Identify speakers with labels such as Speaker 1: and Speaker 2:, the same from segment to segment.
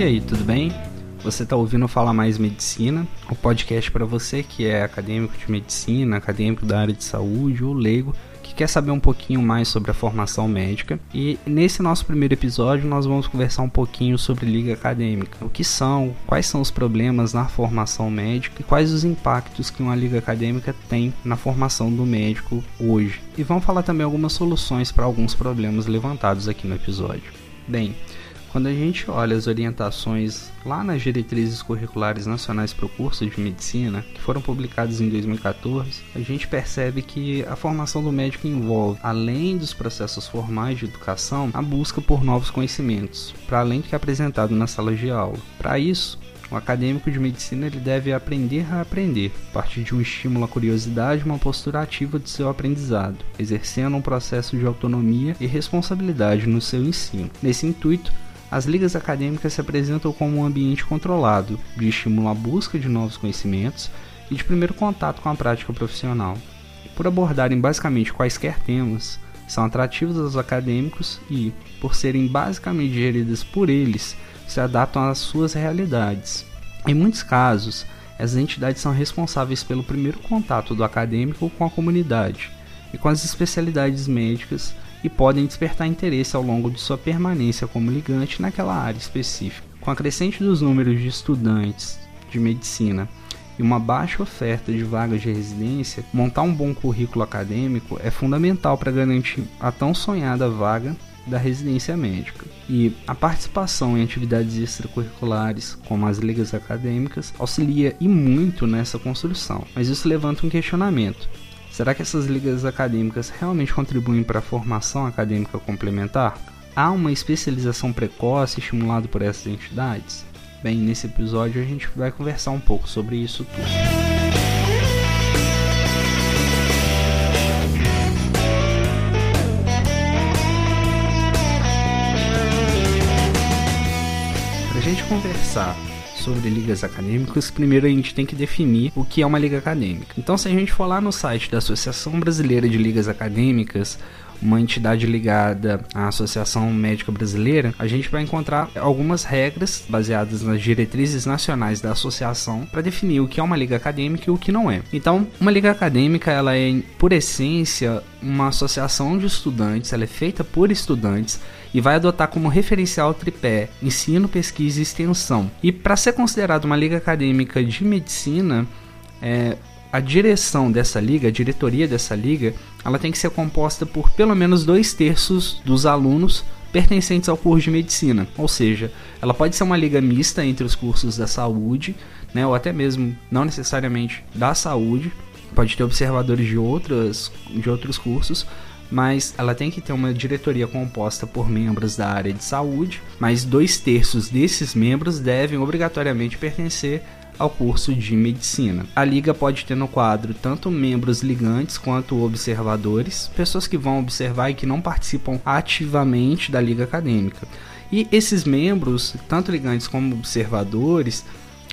Speaker 1: E aí, tudo bem? Você está ouvindo Falar Mais Medicina, o podcast para você que é acadêmico de medicina, acadêmico da área de saúde ou leigo que quer saber um pouquinho mais sobre a formação médica. E nesse nosso primeiro episódio nós vamos conversar um pouquinho sobre liga acadêmica. O que são, quais são os problemas na formação médica e quais os impactos que uma liga acadêmica tem na formação do médico hoje. E vamos falar também algumas soluções para alguns problemas levantados aqui no episódio. Bem, quando a gente olha as orientações lá nas diretrizes curriculares nacionais para o curso de medicina, que foram publicadas em 2014, a gente percebe que a formação do médico envolve, além dos processos formais de educação, a busca por novos conhecimentos, para além do que é apresentado na sala de aula. Para isso, o acadêmico de medicina ele deve aprender a aprender, a partir de um estímulo à curiosidade e uma postura ativa de seu aprendizado, exercendo um processo de autonomia e responsabilidade no seu ensino. Nesse intuito, as ligas acadêmicas se apresentam como um ambiente controlado, de estímulo à busca de novos conhecimentos e de primeiro contato com a prática profissional. Por abordarem basicamente quaisquer temas, são atrativos aos acadêmicos e, por serem basicamente geridas por eles, se adaptam às suas realidades. Em muitos casos, essas entidades são responsáveis pelo primeiro contato do acadêmico com a comunidade e com as especialidades médicas e podem despertar interesse ao longo de sua permanência como ligante naquela área específica. Com a crescente dos números de estudantes de medicina e uma baixa oferta de vagas de residência, montar um bom currículo acadêmico é fundamental para garantir a tão sonhada vaga da residência médica. E a participação em atividades extracurriculares, como as ligas acadêmicas, auxilia e muito nessa construção. Mas isso levanta um questionamento: Será que essas ligas acadêmicas realmente contribuem para a formação acadêmica complementar? Há uma especialização precoce estimulada por essas entidades? Bem, nesse episódio a gente vai conversar um pouco sobre isso tudo. Para a gente conversar sobre ligas acadêmicas, primeiro a gente tem que definir o que é uma liga acadêmica. Então, se a gente for lá no site da Associação Brasileira de Ligas Acadêmicas, uma entidade ligada à Associação Médica Brasileira, a gente vai encontrar algumas regras baseadas nas diretrizes nacionais da associação para definir o que é uma liga acadêmica e o que não é. Então, uma liga acadêmica, ela é por essência uma associação de estudantes, ela é feita por estudantes e vai adotar como referencial o tripé ensino, pesquisa e extensão. E para ser considerado uma liga acadêmica de medicina, é, a direção dessa liga, a diretoria dessa liga, ela tem que ser composta por pelo menos dois terços dos alunos pertencentes ao curso de medicina. Ou seja, ela pode ser uma liga mista entre os cursos da saúde, né, ou até mesmo não necessariamente da saúde, pode ter observadores de, outras, de outros cursos, mas ela tem que ter uma diretoria composta por membros da área de saúde, mas dois terços desses membros devem obrigatoriamente pertencer ao curso de medicina. A liga pode ter no quadro tanto membros ligantes quanto observadores, pessoas que vão observar e que não participam ativamente da liga acadêmica. E esses membros, tanto ligantes como observadores,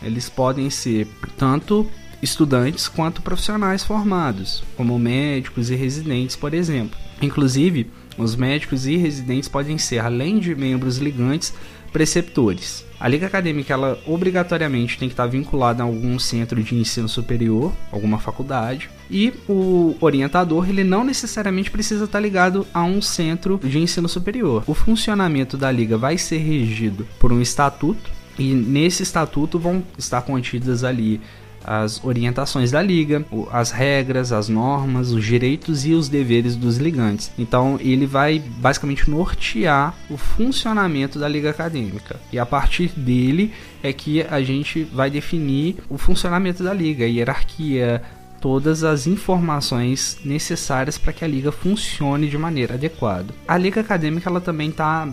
Speaker 1: eles podem ser tanto estudantes quanto profissionais formados, como médicos e residentes, por exemplo. Inclusive, os médicos e residentes podem ser, além de membros ligantes, preceptores. A liga acadêmica ela obrigatoriamente tem que estar vinculada a algum centro de ensino superior, alguma faculdade, e o orientador ele não necessariamente precisa estar ligado a um centro de ensino superior. O funcionamento da liga vai ser regido por um estatuto e nesse estatuto vão estar contidas ali as orientações da liga, as regras, as normas, os direitos e os deveres dos ligantes. Então ele vai basicamente nortear o funcionamento da liga acadêmica. E a partir dele é que a gente vai definir o funcionamento da liga, a hierarquia, todas as informações necessárias para que a liga funcione de maneira adequada. A liga acadêmica ela também está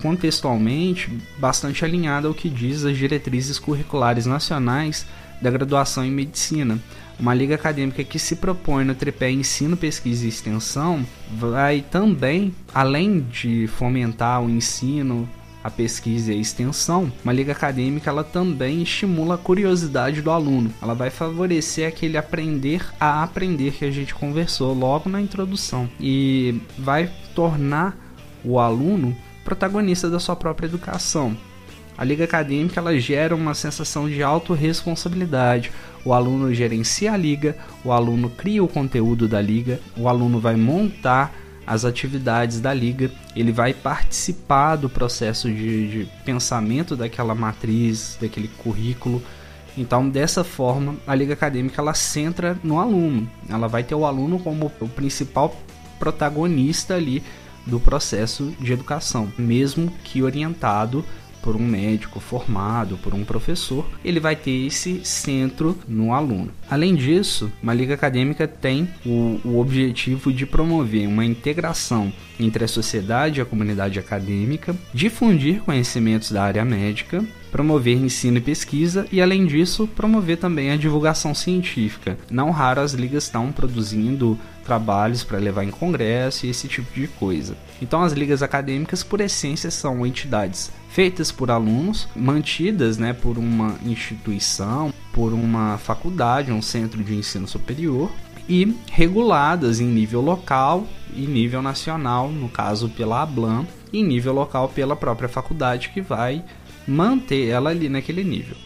Speaker 1: contextualmente bastante alinhada ao que diz as diretrizes curriculares nacionais da graduação em medicina. Uma liga acadêmica que se propõe no tripé ensino, pesquisa e extensão vai também, além de fomentar o ensino, a pesquisa e a extensão, uma liga acadêmica ela também estimula a curiosidade do aluno. Ela vai favorecer aquele aprender a aprender que a gente conversou logo na introdução e vai tornar o aluno protagonista da sua própria educação. A liga acadêmica ela gera uma sensação de autorresponsabilidade. O aluno gerencia a liga, o aluno cria o conteúdo da liga, o aluno vai montar as atividades da liga, ele vai participar do processo de, de pensamento daquela matriz, daquele currículo. Então, dessa forma, a liga acadêmica ela centra no aluno. Ela vai ter o aluno como o principal protagonista ali do processo de educação, mesmo que orientado por um médico formado, por um professor, ele vai ter esse centro no aluno. Além disso, uma liga acadêmica tem o, o objetivo de promover uma integração entre a sociedade e a comunidade acadêmica, difundir conhecimentos da área médica, promover ensino e pesquisa e, além disso, promover também a divulgação científica. Não raro as ligas estão produzindo trabalhos para levar em congresso e esse tipo de coisa. Então, as ligas acadêmicas, por essência, são entidades feitas por alunos, mantidas né, por uma instituição, por uma faculdade, um centro de ensino superior e reguladas em nível local e nível nacional, no caso pela ABLAM, e em nível local pela própria faculdade que vai manter ela ali naquele nível.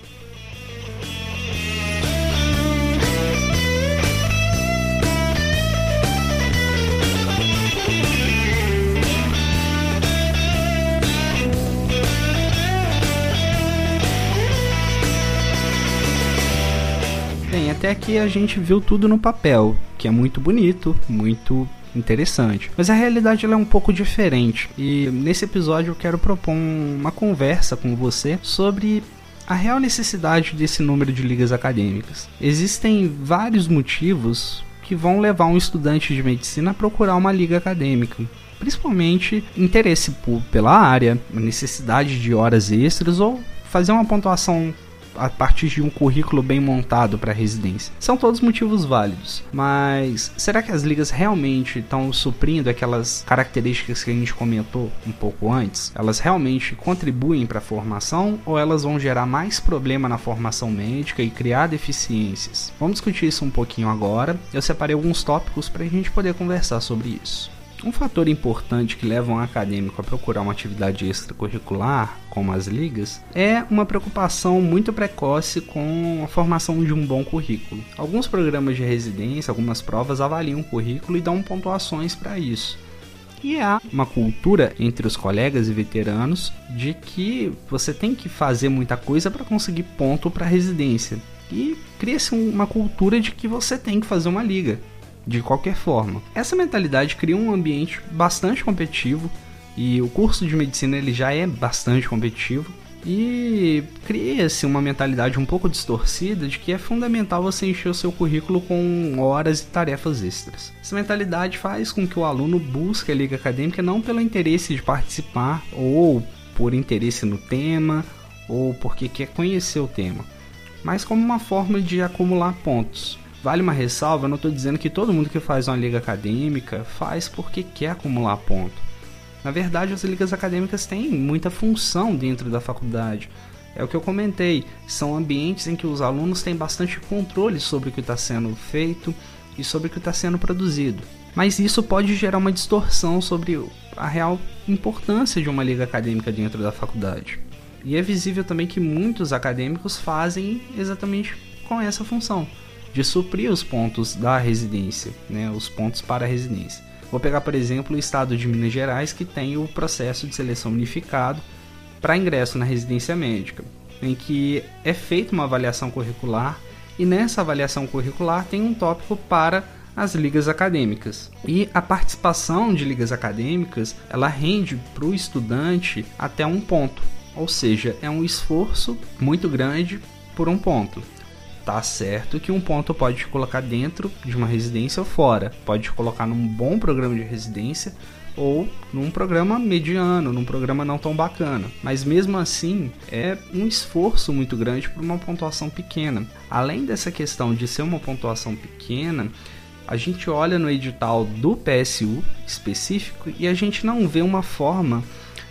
Speaker 1: Até aqui a gente viu tudo no papel, que é muito bonito, muito interessante. Mas a realidade é um pouco diferente. E nesse episódio eu quero propor uma conversa com você sobre a real necessidade desse número de ligas acadêmicas. Existem vários motivos que vão levar um estudante de medicina a procurar uma liga acadêmica. Principalmente interesse pela área, necessidade de horas extras ou fazer uma pontuação a partir de um currículo bem montado para residência. São todos motivos válidos, mas será que as ligas realmente estão suprindo aquelas características que a gente comentou um pouco antes? Elas realmente contribuem para a formação ou elas vão gerar mais problema na formação médica e criar deficiências? Vamos discutir isso um pouquinho agora. Eu separei alguns tópicos para a gente poder conversar sobre isso. Um fator importante que leva um acadêmico a procurar uma atividade extracurricular, como as ligas, é uma preocupação muito precoce com a formação de um bom currículo. Alguns programas de residência, algumas provas avaliam o currículo e dão pontuações para isso. E há uma cultura entre os colegas e veteranos de que você tem que fazer muita coisa para conseguir ponto para residência. E cria-se uma cultura de que você tem que fazer uma liga de qualquer forma. Essa mentalidade cria um ambiente bastante competitivo e o curso de medicina ele já é bastante competitivo e cria-se uma mentalidade um pouco distorcida de que é fundamental você encher o seu currículo com horas e tarefas extras. Essa mentalidade faz com que o aluno busque a liga acadêmica não pelo interesse de participar ou por interesse no tema ou porque quer conhecer o tema, mas como uma forma de acumular pontos. Vale uma ressalva, eu não estou dizendo que todo mundo que faz uma liga acadêmica faz porque quer acumular ponto. Na verdade, as ligas acadêmicas têm muita função dentro da faculdade. É o que eu comentei, são ambientes em que os alunos têm bastante controle sobre o que está sendo feito e sobre o que está sendo produzido. Mas isso pode gerar uma distorção sobre a real importância de uma liga acadêmica dentro da faculdade. E é visível também que muitos acadêmicos fazem exatamente com essa função de suprir os pontos da residência, né, os pontos para a residência. Vou pegar, por exemplo, o estado de Minas Gerais, que tem o processo de seleção unificado para ingresso na residência médica, em que é feita uma avaliação curricular e nessa avaliação curricular tem um tópico para as ligas acadêmicas. E a participação de ligas acadêmicas, ela rende para o estudante até um ponto, ou seja, é um esforço muito grande por um ponto tá certo que um ponto pode te colocar dentro de uma residência ou fora, pode te colocar num bom programa de residência ou num programa mediano, num programa não tão bacana. Mas mesmo assim, é um esforço muito grande para uma pontuação pequena. Além dessa questão de ser uma pontuação pequena, a gente olha no edital do PSU específico e a gente não vê uma forma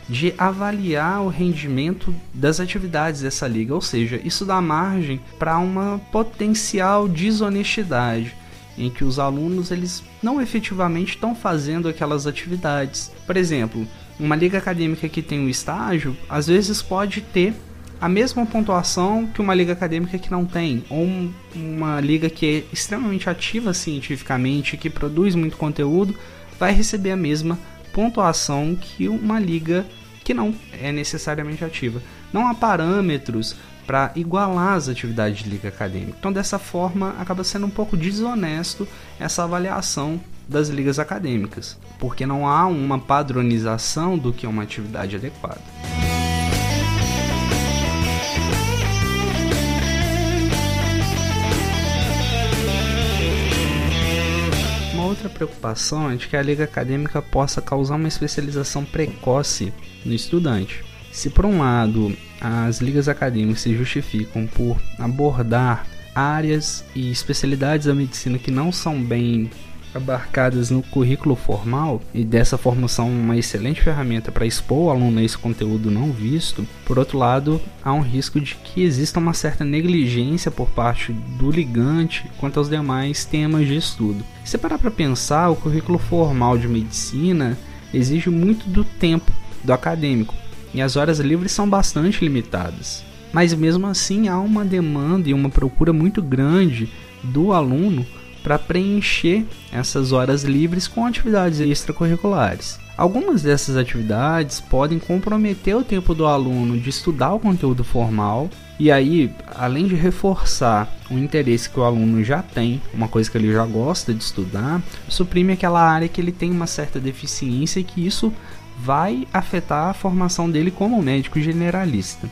Speaker 1: de avaliar o rendimento das atividades dessa liga, ou seja, isso dá margem para uma potencial desonestidade em que os alunos eles não efetivamente estão fazendo aquelas atividades. Por exemplo, uma liga acadêmica que tem um estágio, às vezes pode ter a mesma pontuação que uma liga acadêmica que não tem, ou um, uma liga que é extremamente ativa cientificamente, que produz muito conteúdo, vai receber a mesma pontuação que uma liga que não é necessariamente ativa. Não há parâmetros para igualar as atividades de liga acadêmica. Então, dessa forma, acaba sendo um pouco desonesto essa avaliação das ligas acadêmicas, porque não há uma padronização do que é uma atividade adequada. Outra preocupação é de que a liga acadêmica possa causar uma especialização precoce no estudante. Se por um lado as ligas acadêmicas se justificam por abordar áreas e especialidades da medicina que não são bem abarcadas no currículo formal e dessa forma são uma excelente ferramenta para expor o aluno a esse conteúdo não visto, por outro lado, há um risco de que exista uma certa negligência por parte do ligante quanto aos demais temas de estudo. Se parar para pensar, o currículo formal de medicina exige muito do tempo do acadêmico e as horas livres são bastante limitadas. Mas mesmo assim há uma demanda e uma procura muito grande do aluno para preencher essas horas livres com atividades extracurriculares. Algumas dessas atividades podem comprometer o tempo do aluno de estudar o conteúdo formal, e aí, além de reforçar o interesse que o aluno já tem, uma coisa que ele já gosta de estudar, suprime aquela área que ele tem uma certa deficiência e que isso vai afetar a formação dele como médico generalista.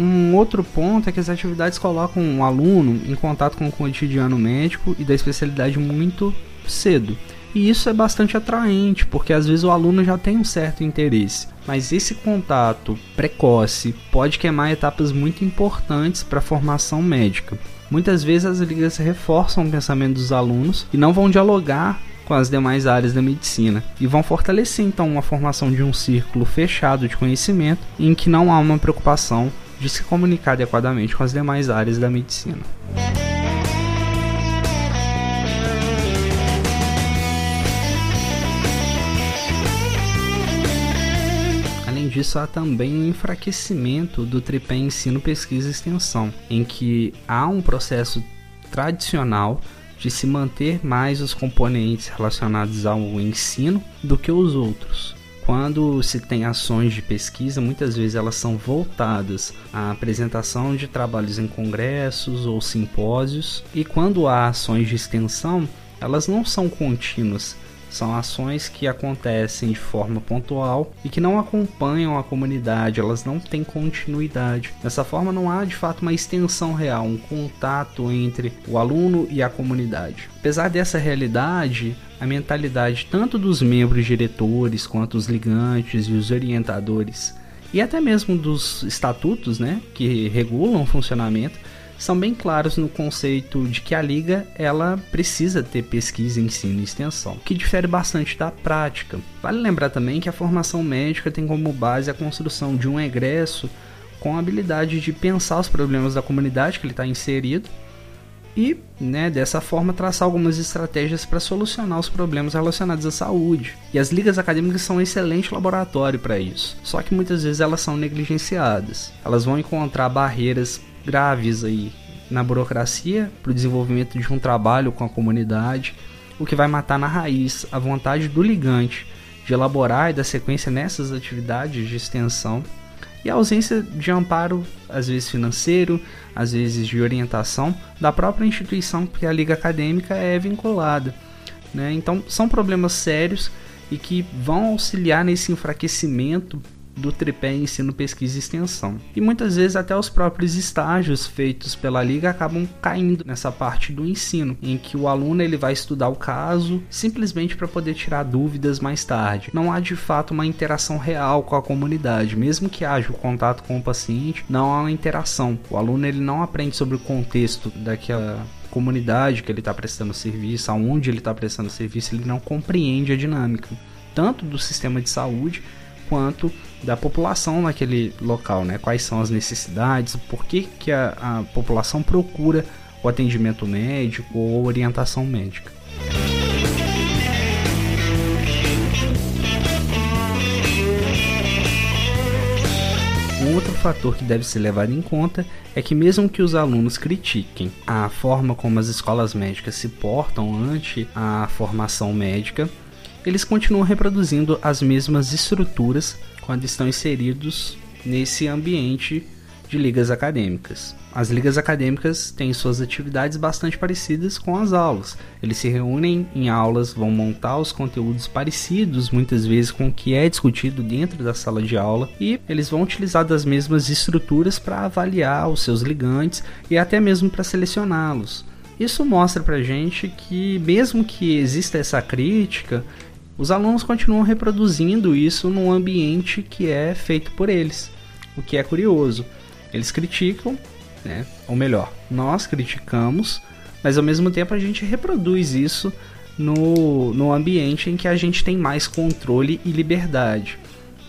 Speaker 1: Um outro ponto é que as atividades colocam o aluno em contato com o cotidiano médico e da especialidade muito cedo. E isso é bastante atraente, porque às vezes o aluno já tem um certo interesse, mas esse contato precoce pode queimar etapas muito importantes para a formação médica. Muitas vezes as ligas reforçam o pensamento dos alunos e não vão dialogar com as demais áreas da medicina e vão fortalecer então uma formação de um círculo fechado de conhecimento em que não há uma preocupação de se comunicar adequadamente com as demais áreas da medicina. Além disso, há também um enfraquecimento do tripé ensino, pesquisa e extensão, em que há um processo tradicional de se manter mais os componentes relacionados ao ensino do que os outros. Quando se tem ações de pesquisa, muitas vezes elas são voltadas à apresentação de trabalhos em congressos ou simpósios, e quando há ações de extensão, elas não são contínuas, são ações que acontecem de forma pontual e que não acompanham a comunidade, elas não têm continuidade. Dessa forma, não há de fato uma extensão real, um contato entre o aluno e a comunidade. Apesar dessa realidade, a mentalidade tanto dos membros diretores quanto os ligantes e os orientadores e até mesmo dos estatutos, né, que regulam o funcionamento, são bem claros no conceito de que a liga ela precisa ter pesquisa, ensino e extensão, que difere bastante da prática. Vale lembrar também que a formação médica tem como base a construção de um egresso com a habilidade de pensar os problemas da comunidade que ele está inserido e, né, dessa forma, traçar algumas estratégias para solucionar os problemas relacionados à saúde. E as ligas acadêmicas são um excelente laboratório para isso. Só que muitas vezes elas são negligenciadas. Elas vão encontrar barreiras graves aí na burocracia para o desenvolvimento de um trabalho com a comunidade, o que vai matar na raiz a vontade do ligante de elaborar e dar sequência nessas atividades de extensão e a ausência de amparo, às vezes financeiro, às vezes de orientação da própria instituição que a liga acadêmica é vinculada. Né? Então são problemas sérios e que vão auxiliar nesse enfraquecimento do tripé ensino, pesquisa e extensão. E muitas vezes até os próprios estágios feitos pela liga acabam caindo nessa parte do ensino, em que o aluno ele vai estudar o caso simplesmente para poder tirar dúvidas mais tarde. Não há de fato uma interação real com a comunidade, mesmo que haja o contato com o paciente, não há uma interação. O aluno ele não aprende sobre o contexto daquela comunidade que ele está prestando serviço, aonde ele está prestando serviço, ele não compreende a dinâmica tanto do sistema de saúde quanto da população naquele local, né? Quais são as necessidades, por que, que a, a população procura o atendimento médico ou orientação médica. Um outro fator que deve ser levado em conta é que, mesmo que os alunos critiquem a forma como as escolas médicas se portam ante a formação médica, eles continuam reproduzindo as mesmas estruturas quando estão inseridos nesse ambiente de ligas acadêmicas. As ligas acadêmicas têm suas atividades bastante parecidas com as aulas. Eles se reúnem em aulas, vão montar os conteúdos parecidos muitas vezes com o que é discutido dentro da sala de aula e eles vão utilizar das mesmas estruturas para avaliar os seus ligantes e até mesmo para selecioná-los. Isso mostra para gente que mesmo que exista essa crítica, os alunos continuam reproduzindo isso num ambiente que é feito por eles, o que é curioso. Eles criticam, né? Ou melhor, nós criticamos, mas ao mesmo tempo a gente reproduz isso no, no ambiente em que a gente tem mais controle e liberdade.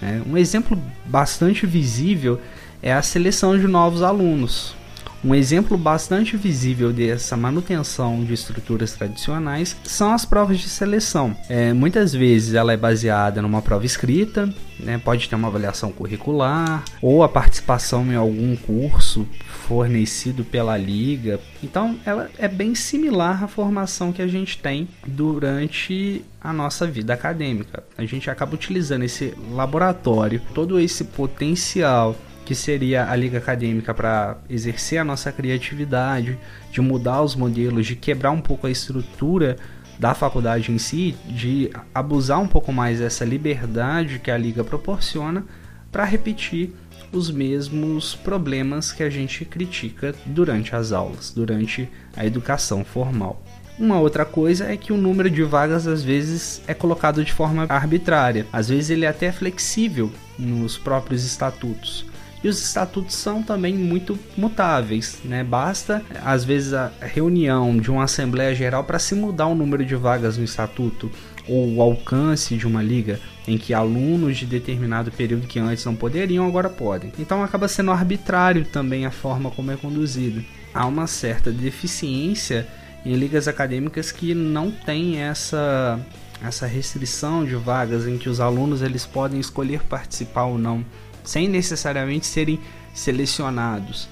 Speaker 1: Né? Um exemplo bastante visível é a seleção de novos alunos. Um exemplo bastante visível dessa manutenção de estruturas tradicionais são as provas de seleção. É, muitas vezes ela é baseada numa prova escrita, né, pode ter uma avaliação curricular ou a participação em algum curso fornecido pela liga. Então, ela é bem similar à formação que a gente tem durante a nossa vida acadêmica. A gente acaba utilizando esse laboratório, todo esse potencial que seria a liga acadêmica para exercer a nossa criatividade, de mudar os modelos, de quebrar um pouco a estrutura da faculdade em si, de abusar um pouco mais dessa liberdade que a liga proporciona para repetir os mesmos problemas que a gente critica durante as aulas, durante a educação formal. Uma outra coisa é que o número de vagas às vezes é colocado de forma arbitrária, às vezes ele é até flexível nos próprios estatutos. E os estatutos são também muito mutáveis, né? Basta às vezes a reunião de uma assembleia geral para se mudar o número de vagas no estatuto ou o alcance de uma liga em que alunos de determinado período que antes não poderiam agora podem. Então acaba sendo arbitrário também a forma como é conduzido. Há uma certa deficiência em ligas acadêmicas que não tem essa essa restrição de vagas em que os alunos eles podem escolher participar ou não sem necessariamente serem selecionados.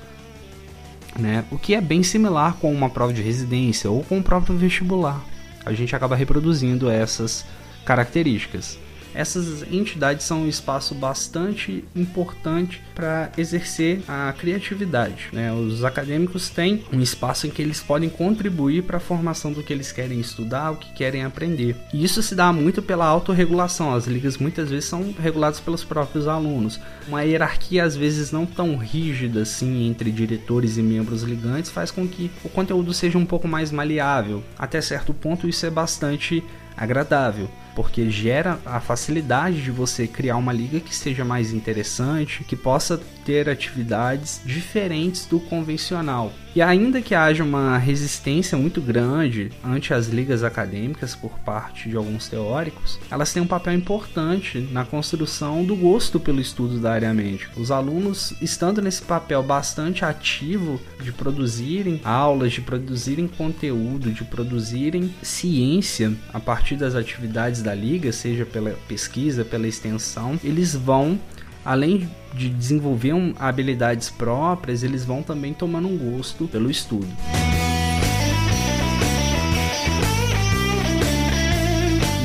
Speaker 1: Né? O que é bem similar com uma prova de residência ou com o próprio vestibular. A gente acaba reproduzindo essas características essas entidades são um espaço bastante importante para exercer a criatividade. Né? Os acadêmicos têm um espaço em que eles podem contribuir para a formação do que eles querem estudar, o que querem aprender. E isso se dá muito pela autorregulação. As ligas muitas vezes são reguladas pelos próprios alunos. Uma hierarquia às vezes não tão rígida assim entre diretores e membros ligantes faz com que o conteúdo seja um pouco mais maleável. Até certo ponto isso é bastante agradável porque gera a facilidade de você criar uma liga que seja mais interessante, que possa ter atividades diferentes do convencional. E ainda que haja uma resistência muito grande ante as ligas acadêmicas por parte de alguns teóricos, elas têm um papel importante na construção do gosto pelo estudo da área médica. Os alunos, estando nesse papel bastante ativo de produzirem aulas, de produzirem conteúdo, de produzirem ciência a partir das atividades da liga, seja pela pesquisa, pela extensão, eles vão além de desenvolver habilidades próprias, eles vão também tomando um gosto pelo estudo.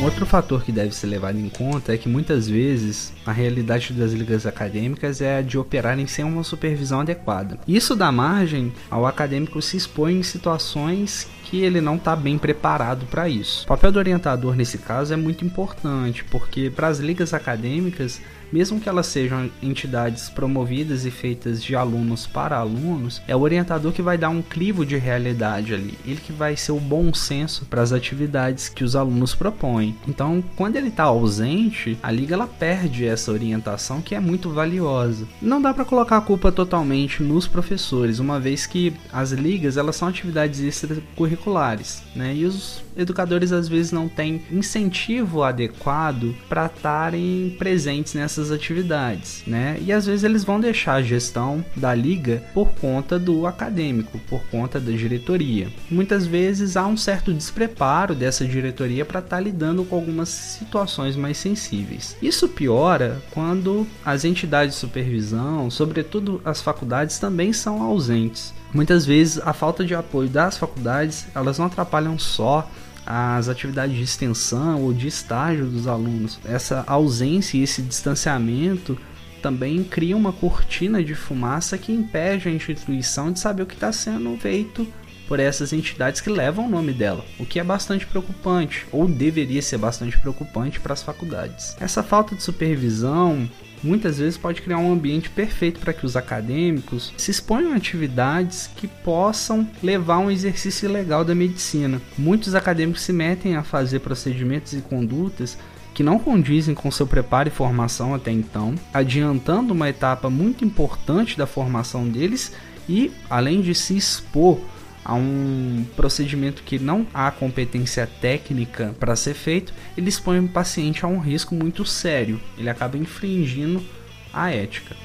Speaker 1: Outro fator que deve ser levado em conta é que muitas vezes a realidade das ligas acadêmicas é a de operarem sem uma supervisão adequada. Isso dá margem ao acadêmico se expor em situações que ele não está bem preparado para isso. O papel do orientador nesse caso é muito importante, porque para as ligas acadêmicas mesmo que elas sejam entidades promovidas e feitas de alunos para alunos, é o orientador que vai dar um crivo de realidade ali, ele que vai ser o bom senso para as atividades que os alunos propõem. Então, quando ele está ausente, a liga ela perde essa orientação que é muito valiosa. Não dá para colocar a culpa totalmente nos professores, uma vez que as ligas elas são atividades extracurriculares, né? E os educadores às vezes não têm incentivo adequado para estarem presentes nessas essas atividades, né? E às vezes eles vão deixar a gestão da liga por conta do acadêmico, por conta da diretoria. Muitas vezes há um certo despreparo dessa diretoria para estar tá lidando com algumas situações mais sensíveis. Isso piora quando as entidades de supervisão, sobretudo as faculdades, também são ausentes. Muitas vezes a falta de apoio das faculdades, elas não atrapalham só as atividades de extensão ou de estágio dos alunos. Essa ausência e esse distanciamento também cria uma cortina de fumaça que impede a instituição de saber o que está sendo feito por essas entidades que levam o nome dela, o que é bastante preocupante, ou deveria ser bastante preocupante para as faculdades. Essa falta de supervisão muitas vezes pode criar um ambiente perfeito para que os acadêmicos se exponham a atividades que possam levar a um exercício legal da medicina. Muitos acadêmicos se metem a fazer procedimentos e condutas que não condizem com seu preparo e formação até então, adiantando uma etapa muito importante da formação deles e, além de se expor a um procedimento que não há competência técnica para ser feito, ele expõe o paciente a um risco muito sério. Ele acaba infringindo a ética.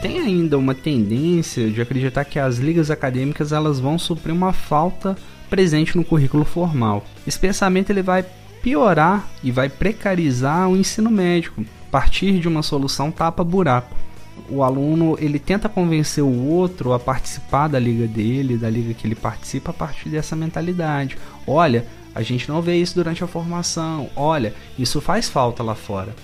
Speaker 1: Tem ainda uma tendência de acreditar que as ligas acadêmicas elas vão suprir uma falta presente no currículo formal. Esse pensamento ele vai piorar e vai precarizar o ensino médico, a partir de uma solução tapa-buraco o aluno ele tenta convencer o outro a participar da liga dele, da liga que ele participa a partir dessa mentalidade. Olha, a gente não vê isso durante a formação. Olha, isso faz falta lá fora.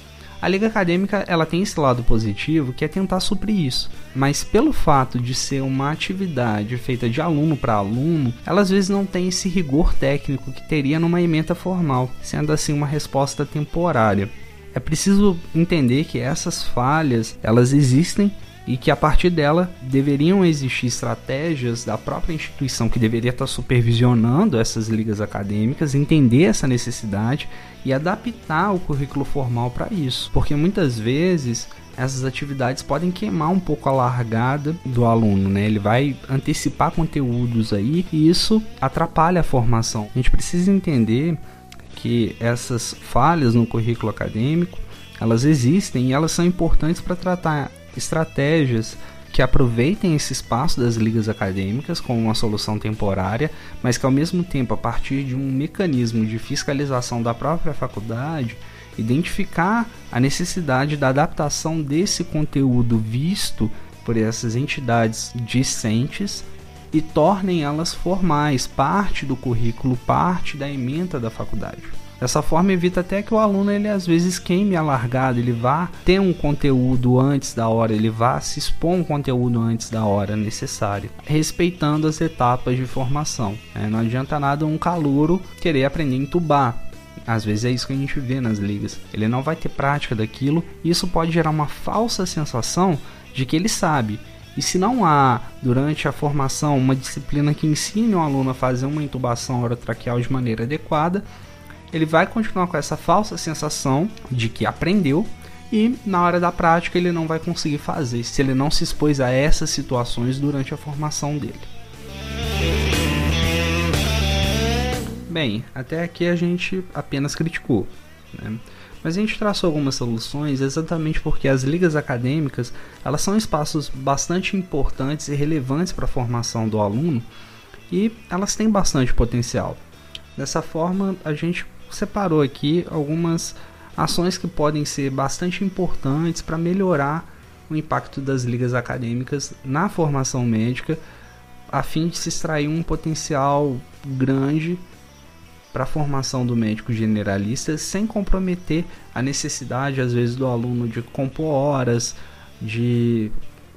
Speaker 1: A liga acadêmica ela tem esse lado positivo que é tentar suprir isso, mas pelo fato de ser uma atividade feita de aluno para aluno, ela às vezes não tem esse rigor técnico que teria numa ementa formal, sendo assim uma resposta temporária. É preciso entender que essas falhas, elas existem e que a partir dela deveriam existir estratégias da própria instituição que deveria estar supervisionando essas ligas acadêmicas, entender essa necessidade e adaptar o currículo formal para isso, porque muitas vezes essas atividades podem queimar um pouco a largada do aluno, né? Ele vai antecipar conteúdos aí e isso atrapalha a formação. A gente precisa entender que essas falhas no currículo acadêmico elas existem e elas são importantes para tratar estratégias que aproveitem esse espaço das ligas acadêmicas como uma solução temporária, mas que ao mesmo tempo, a partir de um mecanismo de fiscalização da própria faculdade, identificar a necessidade da adaptação desse conteúdo visto por essas entidades discentes e tornem elas formais, parte do currículo, parte da ementa da faculdade. Dessa forma evita até que o aluno ele às vezes queime a largada, ele vá ter um conteúdo antes da hora, ele vá se expor um conteúdo antes da hora necessário, respeitando as etapas de formação. É, não adianta nada um calouro querer aprender a entubar, às vezes é isso que a gente vê nas ligas. Ele não vai ter prática daquilo e isso pode gerar uma falsa sensação de que ele sabe. E se não há, durante a formação, uma disciplina que ensine o aluno a fazer uma intubação orotraqueal de maneira adequada, ele vai continuar com essa falsa sensação de que aprendeu e na hora da prática ele não vai conseguir fazer se ele não se expôs a essas situações durante a formação dele. Bem, até aqui a gente apenas criticou. Né? Mas a gente traçou algumas soluções exatamente porque as ligas acadêmicas elas são espaços bastante importantes e relevantes para a formação do aluno e elas têm bastante potencial. Dessa forma, a gente separou aqui algumas ações que podem ser bastante importantes para melhorar o impacto das ligas acadêmicas na formação médica, a fim de se extrair um potencial grande para a formação do médico generalista sem comprometer a necessidade, às vezes, do aluno de compor horas, de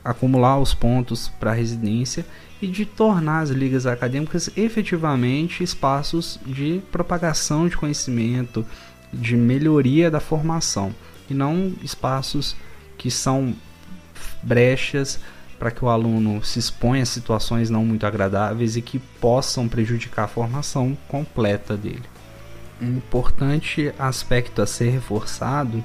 Speaker 1: acumular os pontos para a residência e de tornar as ligas acadêmicas efetivamente espaços de propagação de conhecimento, de melhoria da formação e não espaços que são brechas para que o aluno se exponha a situações não muito agradáveis e que possam prejudicar a formação completa dele. Um importante aspecto a ser reforçado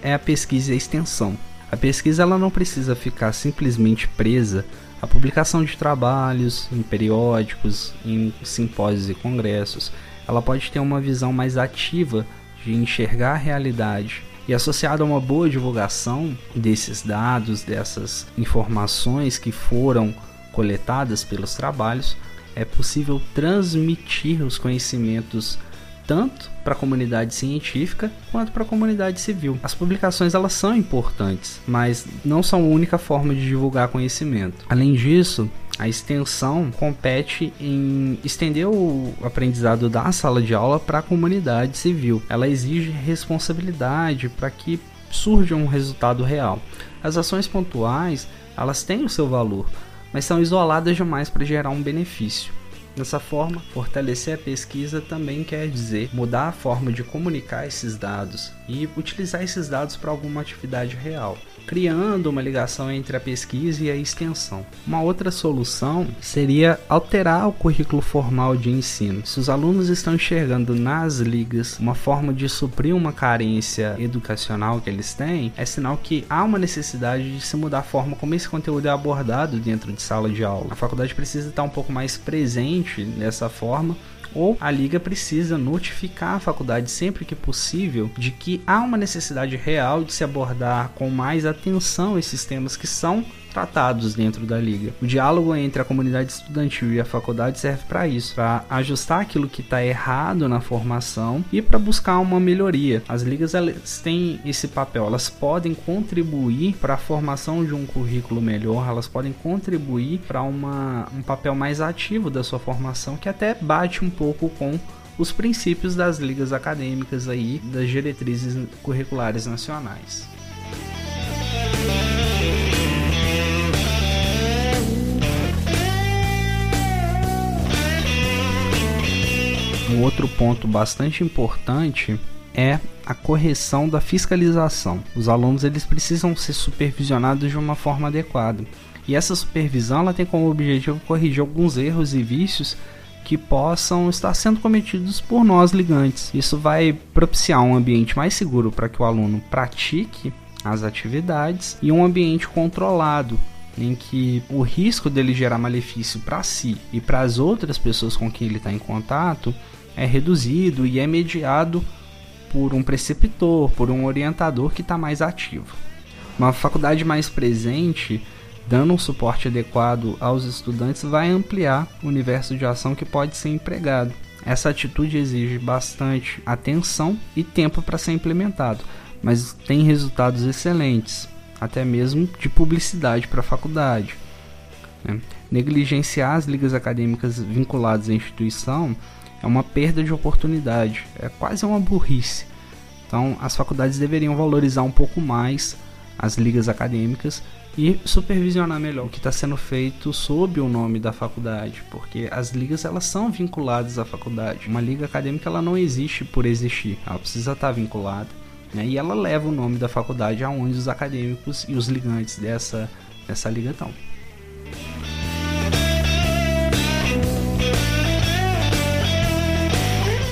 Speaker 1: é a pesquisa e a extensão. A pesquisa ela não precisa ficar simplesmente presa à publicação de trabalhos em periódicos, em simpósios e congressos. ela pode ter uma visão mais ativa de enxergar a realidade. E associado a uma boa divulgação desses dados, dessas informações que foram coletadas pelos trabalhos, é possível transmitir os conhecimentos tanto para a comunidade científica quanto para a comunidade civil. As publicações elas são importantes, mas não são a única forma de divulgar conhecimento. Além disso, a extensão compete em estender o aprendizado da sala de aula para a comunidade civil. Ela exige responsabilidade para que surja um resultado real. As ações pontuais, elas têm o seu valor, mas são isoladas demais para gerar um benefício. Dessa forma, fortalecer a pesquisa também quer dizer mudar a forma de comunicar esses dados e utilizar esses dados para alguma atividade real criando uma ligação entre a pesquisa e a extensão. Uma outra solução seria alterar o currículo formal de ensino. Se os alunos estão enxergando nas ligas uma forma de suprir uma carência educacional que eles têm, é sinal que há uma necessidade de se mudar a forma como esse conteúdo é abordado dentro de sala de aula. A faculdade precisa estar um pouco mais presente nessa forma ou a liga precisa notificar a faculdade sempre que possível de que há uma necessidade real de se abordar com mais atenção esses temas que são tratados dentro da liga. O diálogo entre a comunidade estudantil e a faculdade serve para isso, para ajustar aquilo que está errado na formação e para buscar uma melhoria. As ligas elas têm esse papel, elas podem contribuir para a formação de um currículo melhor, elas podem contribuir para um papel mais ativo da sua formação que até bate um pouco com os princípios das ligas acadêmicas aí, das diretrizes curriculares nacionais. Ponto bastante importante é a correção da fiscalização. Os alunos eles precisam ser supervisionados de uma forma adequada. E essa supervisão ela tem como objetivo corrigir alguns erros e vícios que possam estar sendo cometidos por nós ligantes. Isso vai propiciar um ambiente mais seguro para que o aluno pratique as atividades e um ambiente controlado em que o risco dele gerar malefício para si e para as outras pessoas com quem ele está em contato é reduzido e é mediado por um preceptor, por um orientador que está mais ativo. Uma faculdade mais presente, dando um suporte adequado aos estudantes, vai ampliar o universo de ação que pode ser empregado. Essa atitude exige bastante atenção e tempo para ser implementado, mas tem resultados excelentes, até mesmo de publicidade para a faculdade. Né? Negligenciar as ligas acadêmicas vinculadas à instituição é uma perda de oportunidade, é quase uma burrice. Então, as faculdades deveriam valorizar um pouco mais as ligas acadêmicas e supervisionar melhor o que está sendo feito sob o nome da faculdade, porque as ligas elas são vinculadas à faculdade. Uma liga acadêmica ela não existe por existir, ela precisa estar tá vinculada. Né? E ela leva o nome da faculdade aonde os acadêmicos e os ligantes dessa, dessa liga estão.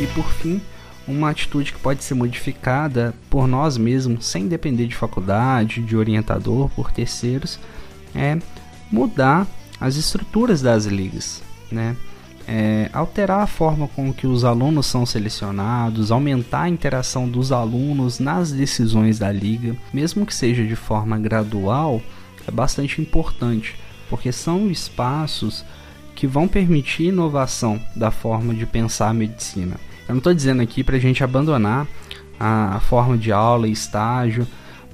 Speaker 1: E por fim, uma atitude que pode ser modificada por nós mesmos, sem depender de faculdade, de orientador, por terceiros, é mudar as estruturas das ligas, né? É, alterar a forma com que os alunos são selecionados, aumentar a interação dos alunos nas decisões da liga, mesmo que seja de forma gradual, é bastante importante, porque são espaços que vão permitir inovação da forma de pensar a medicina. Eu não estou dizendo aqui para a gente abandonar a, forma de aula e estágio,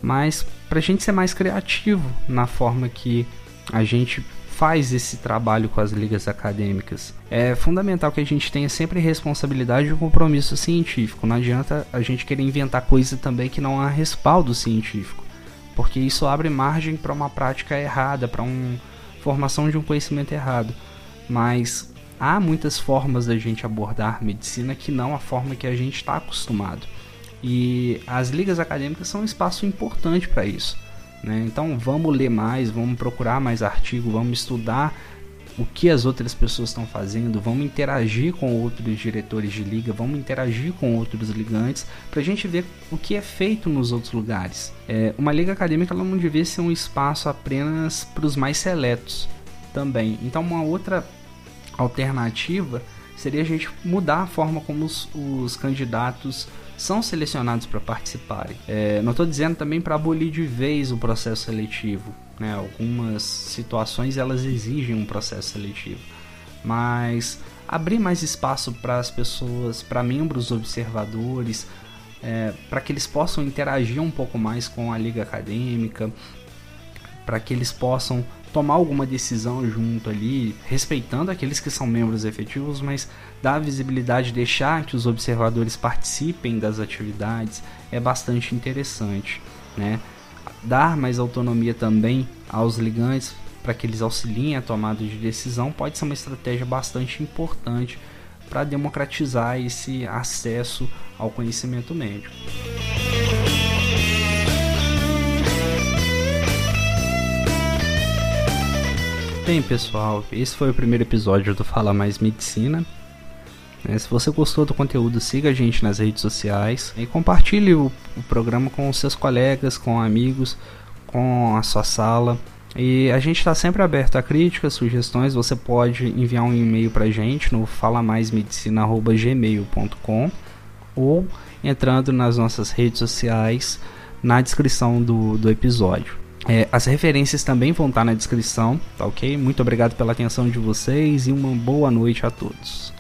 Speaker 1: mas para a gente ser mais criativo na forma que a gente faz esse trabalho com as ligas acadêmicas. É fundamental que a gente tenha sempre responsabilidade e compromisso científico. Não adianta a gente querer inventar coisa também que não há respaldo científico, porque isso abre margem para uma prática errada, para uma formação de um conhecimento errado mas há muitas formas da gente abordar medicina que não a forma que a gente está acostumado. E as ligas acadêmicas são um espaço importante para isso. Né? Então vamos ler mais, vamos procurar mais artigos, vamos estudar o que as outras pessoas estão fazendo, vamos interagir com outros diretores de liga, vamos interagir com outros ligantes para a gente ver o que é feito nos outros lugares. É, uma liga acadêmica não devia ser um espaço apenas para os mais seletos também. Então, uma outra alternativa seria a gente mudar a forma como os, os candidatos são selecionados para participarem. É, não estou dizendo também para abolir de vez o processo seletivo. Né? Algumas situações elas exigem um processo seletivo, mas abrir mais espaço para as pessoas, para membros observadores, é, para que eles possam interagir um pouco mais com a liga acadêmica, para que eles possam tomar alguma decisão junto ali, respeitando aqueles que são membros efetivos, mas dar visibilidade, deixar que os observadores participem das atividades é bastante interessante, né? Dar mais autonomia também aos ligantes para que eles auxiliem a tomada de decisão pode ser uma estratégia bastante importante para democratizar esse acesso ao conhecimento médico. Bem, pessoal, esse foi o primeiro episódio do Fala Mais Medicina. É, se você gostou do conteúdo, siga a gente nas redes sociais e compartilhe o, programa com seus colegas, com amigos, com a sua sala. E a gente está sempre aberto a críticas, sugestões. Você pode enviar um e-mail para a gente no falamaismedicina.gmail.com ou entrando nas nossas redes sociais na descrição do, do episódio. É, as referências também vão estar na descrição, tá ok? Muito obrigado pela atenção de vocês e uma boa noite a todos.